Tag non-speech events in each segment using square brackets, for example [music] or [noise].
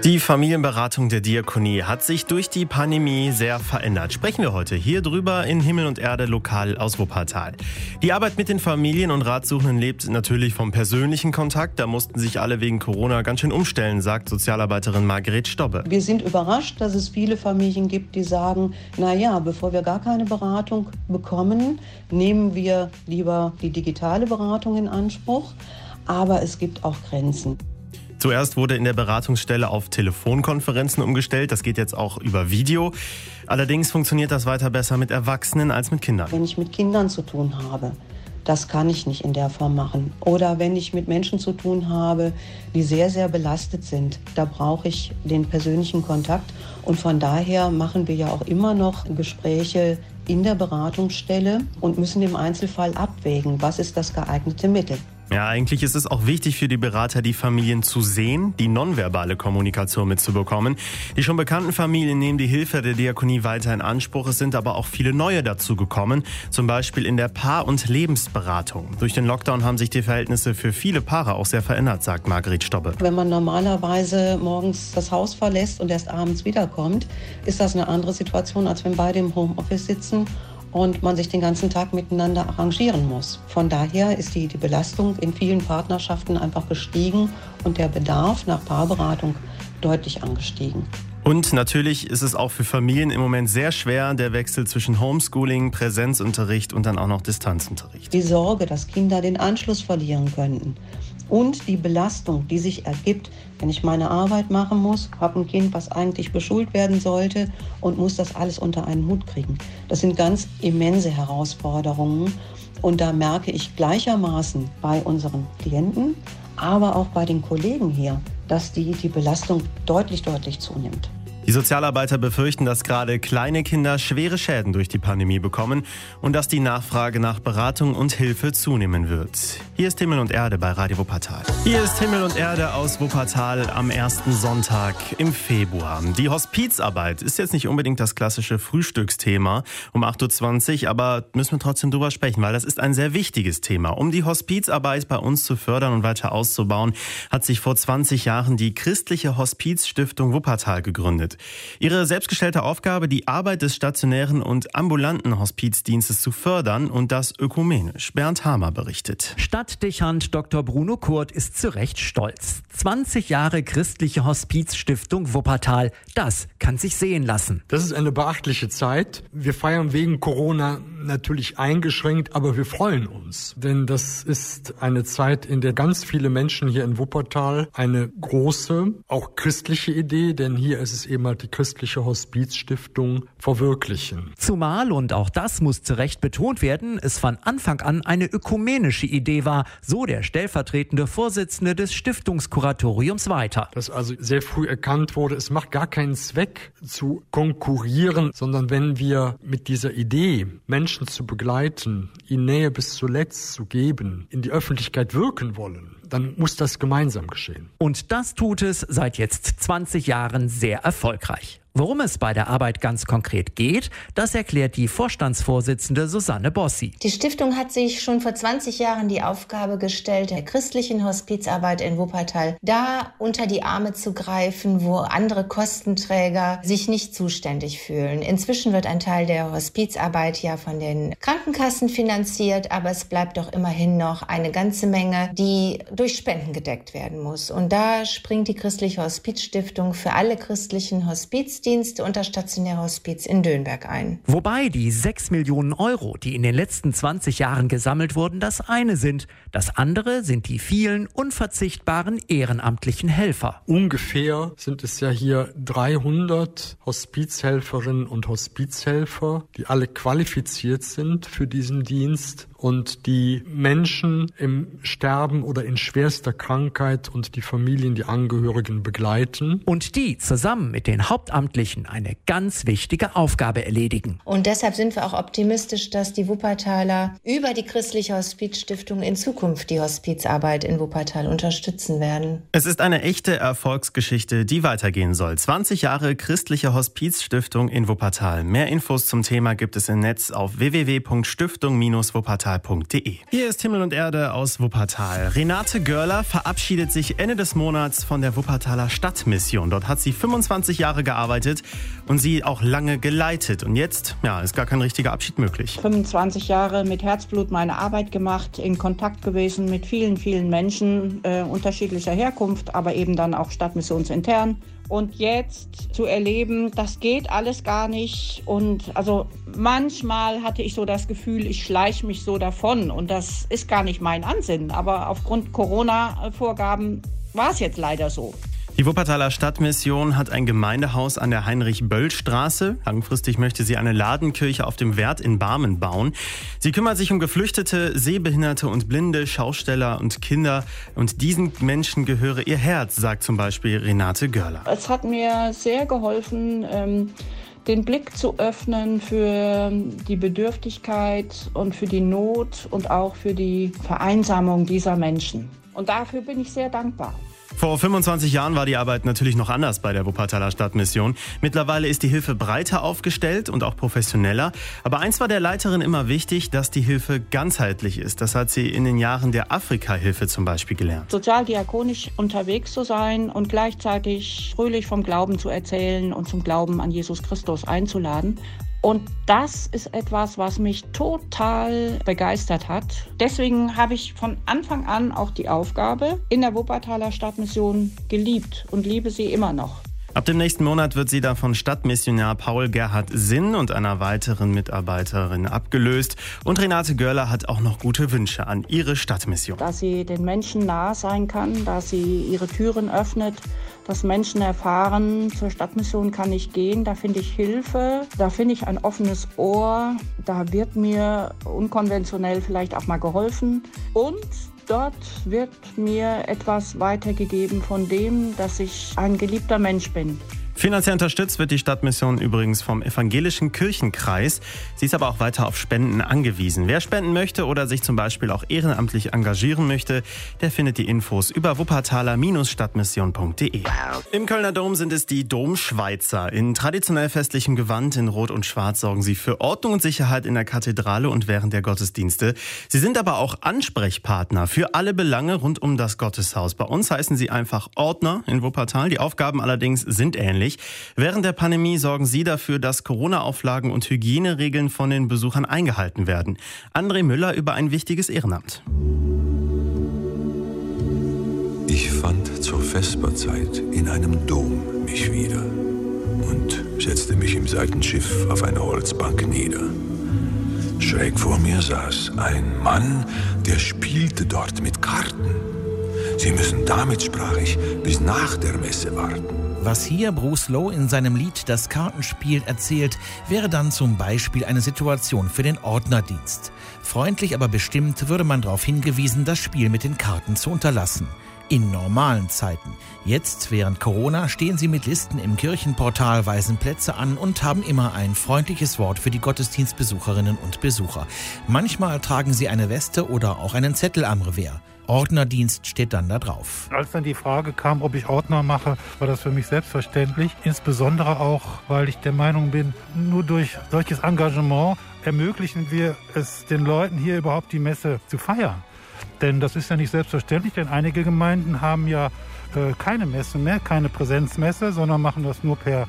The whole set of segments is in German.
Die Familienberatung der Diakonie hat sich durch die Pandemie sehr verändert. Sprechen wir heute hier drüber in Himmel und Erde lokal aus Wuppertal. Die Arbeit mit den Familien und Ratsuchenden lebt natürlich vom persönlichen Kontakt. Da mussten sich alle wegen Corona ganz schön umstellen, sagt Sozialarbeiterin Margret Stobbe. Wir sind überrascht, dass es viele Familien gibt, die sagen, na ja, bevor wir gar keine Beratung bekommen, nehmen wir lieber die digitale Beratung in Anspruch. Aber es gibt auch Grenzen. Zuerst wurde in der Beratungsstelle auf Telefonkonferenzen umgestellt. Das geht jetzt auch über Video. Allerdings funktioniert das weiter besser mit Erwachsenen als mit Kindern. Wenn ich mit Kindern zu tun habe, das kann ich nicht in der Form machen. Oder wenn ich mit Menschen zu tun habe, die sehr, sehr belastet sind, da brauche ich den persönlichen Kontakt. Und von daher machen wir ja auch immer noch Gespräche in der Beratungsstelle und müssen im Einzelfall abwägen, was ist das geeignete Mittel. Ja, eigentlich ist es auch wichtig für die Berater, die Familien zu sehen, die nonverbale Kommunikation mitzubekommen. Die schon bekannten Familien nehmen die Hilfe der Diakonie weiter in Anspruch. Es sind aber auch viele neue dazu gekommen, zum Beispiel in der Paar- und Lebensberatung. Durch den Lockdown haben sich die Verhältnisse für viele Paare auch sehr verändert, sagt Margret Stobbe. Wenn man normalerweise morgens das Haus verlässt und erst abends wiederkommt, ist das eine andere Situation, als wenn beide im Homeoffice sitzen und man sich den ganzen Tag miteinander arrangieren muss. Von daher ist die, die Belastung in vielen Partnerschaften einfach gestiegen und der Bedarf nach Paarberatung deutlich angestiegen. Und natürlich ist es auch für Familien im Moment sehr schwer, der Wechsel zwischen Homeschooling, Präsenzunterricht und dann auch noch Distanzunterricht. Die Sorge, dass Kinder den Anschluss verlieren könnten und die Belastung, die sich ergibt, wenn ich meine Arbeit machen muss, habe ein Kind, was eigentlich beschult werden sollte und muss das alles unter einen Hut kriegen. Das sind ganz immense Herausforderungen und da merke ich gleichermaßen bei unseren Klienten, aber auch bei den Kollegen hier, dass die, die Belastung deutlich, deutlich zunimmt. Die Sozialarbeiter befürchten, dass gerade kleine Kinder schwere Schäden durch die Pandemie bekommen und dass die Nachfrage nach Beratung und Hilfe zunehmen wird. Hier ist Himmel und Erde bei Radio Wuppertal. Hier ist Himmel und Erde aus Wuppertal am ersten Sonntag im Februar. Die Hospizarbeit ist jetzt nicht unbedingt das klassische Frühstücksthema um 8.20 Uhr, aber müssen wir trotzdem drüber sprechen, weil das ist ein sehr wichtiges Thema. Um die Hospizarbeit bei uns zu fördern und weiter auszubauen, hat sich vor 20 Jahren die Christliche Hospizstiftung Wuppertal gegründet. Ihre selbstgestellte Aufgabe, die Arbeit des stationären und ambulanten Hospizdienstes zu fördern und das ökumenisch. Bernd Hamer berichtet. Stadtdechant Dr. Bruno Kurt ist zu Recht stolz. 20 Jahre christliche Hospizstiftung Wuppertal. Das kann sich sehen lassen. Das ist eine beachtliche Zeit. Wir feiern wegen Corona natürlich eingeschränkt, aber wir freuen uns. Denn das ist eine Zeit, in der ganz viele Menschen hier in Wuppertal eine große, auch christliche Idee, denn hier ist es eben Thema die christliche Hospizstiftung verwirklichen. Zumal, und auch das muss zu Recht betont werden, es von Anfang an eine ökumenische Idee war, so der stellvertretende Vorsitzende des Stiftungskuratoriums weiter. Dass also sehr früh erkannt wurde, es macht gar keinen Zweck zu konkurrieren, sondern wenn wir mit dieser Idee, Menschen zu begleiten, ihnen Nähe bis zuletzt zu geben, in die Öffentlichkeit wirken wollen, dann muss das gemeinsam geschehen. Und das tut es seit jetzt 20 Jahren sehr erfolgreich. Worum es bei der Arbeit ganz konkret geht, das erklärt die Vorstandsvorsitzende Susanne Bossi. Die Stiftung hat sich schon vor 20 Jahren die Aufgabe gestellt, der christlichen Hospizarbeit in Wuppertal da unter die Arme zu greifen, wo andere Kostenträger sich nicht zuständig fühlen. Inzwischen wird ein Teil der Hospizarbeit ja von den Krankenkassen finanziert, aber es bleibt doch immerhin noch eine ganze Menge, die durch Spenden gedeckt werden muss. Und da springt die christliche Hospizstiftung für alle christlichen Hospiz Hospizdienste und das stationäre Hospiz in Dönberg ein. Wobei die 6 Millionen Euro, die in den letzten 20 Jahren gesammelt wurden, das eine sind. Das andere sind die vielen unverzichtbaren ehrenamtlichen Helfer. Ungefähr sind es ja hier 300 Hospizhelferinnen und Hospizhelfer, die alle qualifiziert sind für diesen Dienst Dienst und die Menschen im Sterben oder in schwerster Krankheit und die Familien, die Angehörigen begleiten. Und die zusammen mit den Hauptamtlichen eine ganz wichtige Aufgabe erledigen. Und deshalb sind wir auch optimistisch, dass die Wuppertaler über die Christliche Hospizstiftung in Zukunft die Hospizarbeit in Wuppertal unterstützen werden. Es ist eine echte Erfolgsgeschichte, die weitergehen soll. 20 Jahre Christliche Hospizstiftung in Wuppertal. Mehr Infos zum Thema gibt es im Netz auf www.stiftung-wuppertal radiowuppertal.de. Hier ist Himmel und Erde aus Wuppertal. Renate Görler verabschiedet sich Ende des Monats von der Wuppertaler Stadtmission. Dort hat sie 25 Jahre gearbeitet und sie auch lange geleitet. Und jetzt, ja, ist gar kein richtiger Abschied möglich. 25 Jahre mit Herzblut meine Arbeit gemacht, in Kontakt gewesen mit vielen, vielen Menschen äh, unterschiedlicher Herkunft, aber eben dann auch stadtmissionsintern. Und jetzt zu erleben, das geht alles gar nicht. Und also manchmal hatte ich so das Gefühl, ich schleiche mich so davon. Und das ist gar nicht mein Ansinnen. Aber aufgrund Corona-Vorgaben war es jetzt leider so. Die Wuppertaler Stadtmission hat ein Gemeindehaus an der Heinrich-Böll-Straße. Langfristig möchte sie eine Ladenkirche auf dem Wert in Barmen bauen. Sie kümmert sich um Geflüchtete, Sehbehinderte und Blinde, Schausteller und Kinder. Und diesen Menschen gehöre ihr Herz, sagt zum Beispiel Renate Görler. Es hat mir sehr geholfen, ähm, den Blick zu öffnen für die Bedürftigkeit und für die Not und auch für die Vereinsamung dieser Menschen. Und dafür bin ich sehr dankbar. Vor 25 Jahren war die Arbeit natürlich noch anders bei der Wuppertaler Stadtmission. Mittlerweile ist die Hilfe breiter aufgestellt und auch professioneller. Aber eins war der Leiterin immer wichtig, dass die Hilfe ganzheitlich ist. Das hat sie in den Jahren der Afrika-Hilfe zum Beispiel gelernt. Sozialdiakonisch unterwegs zu sein und gleichzeitig fröhlich vom Glauben zu erzählen und zum Glauben an Jesus Christus einzuladen. Und das ist etwas, was mich total begeistert hat. Deswegen habe ich von Anfang an auch die Aufgabe in der Wuppertaler Stadtmission geliebt und liebe sie immer noch. Ab dem nächsten Monat wird sie da von Stadtmissionar Paul Gerhard Sinn und einer weiteren Mitarbeiterin abgelöst. Und Renate Görler hat auch noch gute Wünsche an ihre Stadtmission. Dass sie den Menschen nah sein kann, dass sie ihre Türen öffnet, dass Menschen erfahren, zur Stadtmission kann ich gehen, da finde ich Hilfe, da finde ich ein offenes Ohr, da wird mir unkonventionell vielleicht auch mal geholfen. Und Dort wird mir etwas weitergegeben von dem, dass ich ein geliebter Mensch bin. Finanziell unterstützt wird die Stadtmission übrigens vom Evangelischen Kirchenkreis. Sie ist aber auch weiter auf Spenden angewiesen. Wer spenden möchte oder sich zum Beispiel auch ehrenamtlich engagieren möchte, der findet die Infos über wuppertaler-stadtmission.de. Im Kölner Dom sind es die Domschweizer. In traditionell festlichem Gewand in Rot und Schwarz sorgen sie für Ordnung und Sicherheit in der Kathedrale und während der Gottesdienste. Sie sind aber auch Ansprechpartner für alle Belange rund um das Gotteshaus. Bei uns heißen sie einfach Ordner in Wuppertal. Die Aufgaben allerdings sind ähnlich nämlich während der Pandemie sorgen Sie dafür, dass Corona-Auflagen und Hygieneregeln von den Besuchern eingehalten werden. André Müller über ein wichtiges Ehrenamt. Ich fand zur Vesperzeit in einem Dom mich wieder und setzte mich im Seitenschiff auf eine Holzbank nieder. Schräg vor mir saß ein Mann, der spielte dort mit Karten. Sie müssen damit, sprach ich, bis nach der Messe warten. Was hier Bruce Lowe in seinem Lied Das Kartenspiel erzählt, wäre dann zum Beispiel eine Situation für den Ordnerdienst. Freundlich aber bestimmt würde man darauf hingewiesen, das Spiel mit den Karten zu unterlassen. In normalen Zeiten. Jetzt, während Corona, stehen sie mit Listen im Kirchenportal, weisen Plätze an und haben immer ein freundliches Wort für die Gottesdienstbesucherinnen und Besucher. Manchmal tragen sie eine Weste oder auch einen Zettel am Revers. Ordnerdienst steht dann da drauf. Als dann die Frage kam, ob ich Ordner mache, war das für mich selbstverständlich. Insbesondere auch, weil ich der Meinung bin, nur durch solches Engagement ermöglichen wir es den Leuten hier überhaupt die Messe zu feiern. Denn das ist ja nicht selbstverständlich, denn einige Gemeinden haben ja äh, keine Messe mehr, keine Präsenzmesse, sondern machen das nur per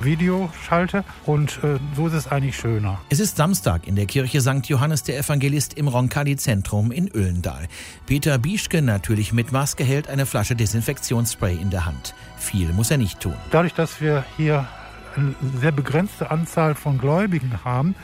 Videoschalte und äh, so ist es eigentlich schöner. Es ist Samstag in der Kirche St. Johannes der Evangelist im Roncalli-Zentrum in Öllendal. Peter Bieschke, natürlich mit Maske, hält eine Flasche Desinfektionsspray in der Hand. Viel muss er nicht tun. Dadurch, dass wir hier eine sehr begrenzte Anzahl von Gläubigen haben,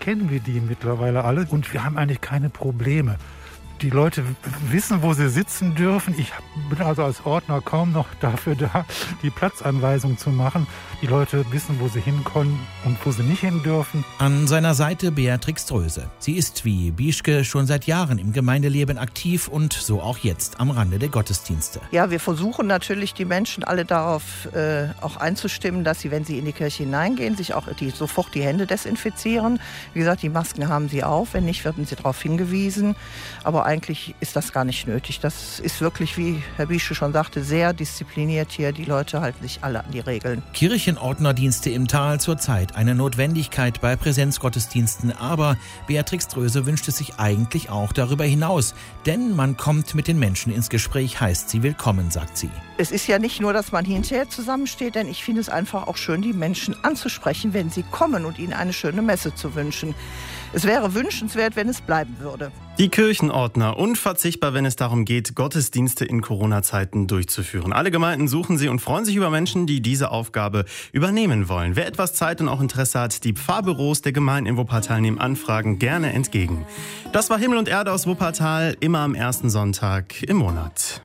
kennen wir die mittlerweile alle und wir haben eigentlich keine Probleme die Leute wissen, wo sie sitzen dürfen. Ich bin also als Ordner kaum noch [laughs] dafür da, die Platzanweisung zu machen. Die Leute wissen, wo sie hinkommen und wo sie nicht hin dürfen. An seiner Seite Beatrix Dröse. Sie ist wie Bischke schon seit Jahren im Gemeindeleben aktiv und so auch jetzt am Rande der Gottesdienste. Ja, wir versuchen natürlich die Menschen alle darauf äh, auch einzustimmen, dass sie, wenn sie in die Kirche hineingehen, sich auch die, sofort die Hände desinfizieren. Wie gesagt, die Masken haben sie auf. Wenn nicht, werden sie darauf hingewiesen. Aber eigentlich ist das gar nicht nötig. Das ist wirklich, wie Herr Bische schon sagte, sehr diszipliniert hier. Die Leute halten sich alle an die Regeln. Kirchenordnerdienste im Tal zurzeit eine Notwendigkeit bei Präsenzgottesdiensten, aber Beatrix Dröse wünscht es sich eigentlich auch darüber hinaus, denn man kommt mit den Menschen ins Gespräch, heißt sie willkommen, sagt sie. Es ist ja nicht nur, dass man hinterher zusammensteht, denn ich finde es einfach auch schön, die Menschen anzusprechen, wenn sie kommen und ihnen eine schöne Messe zu wünschen. Es wäre wünschenswert, wenn es bleiben würde. Die Kirchenordner unverzichtbar, wenn es darum geht, Gottesdienste in Corona-Zeiten durchzuführen. Alle Gemeinden suchen sie und freuen sich über Menschen, die diese Aufgabe übernehmen wollen. Wer etwas Zeit und auch Interesse hat, die Pfarrbüros der Gemeinden in Wuppertal nehmen Anfragen gerne entgegen. Das war Himmel und Erde aus Wuppertal, immer am ersten Sonntag im Monat.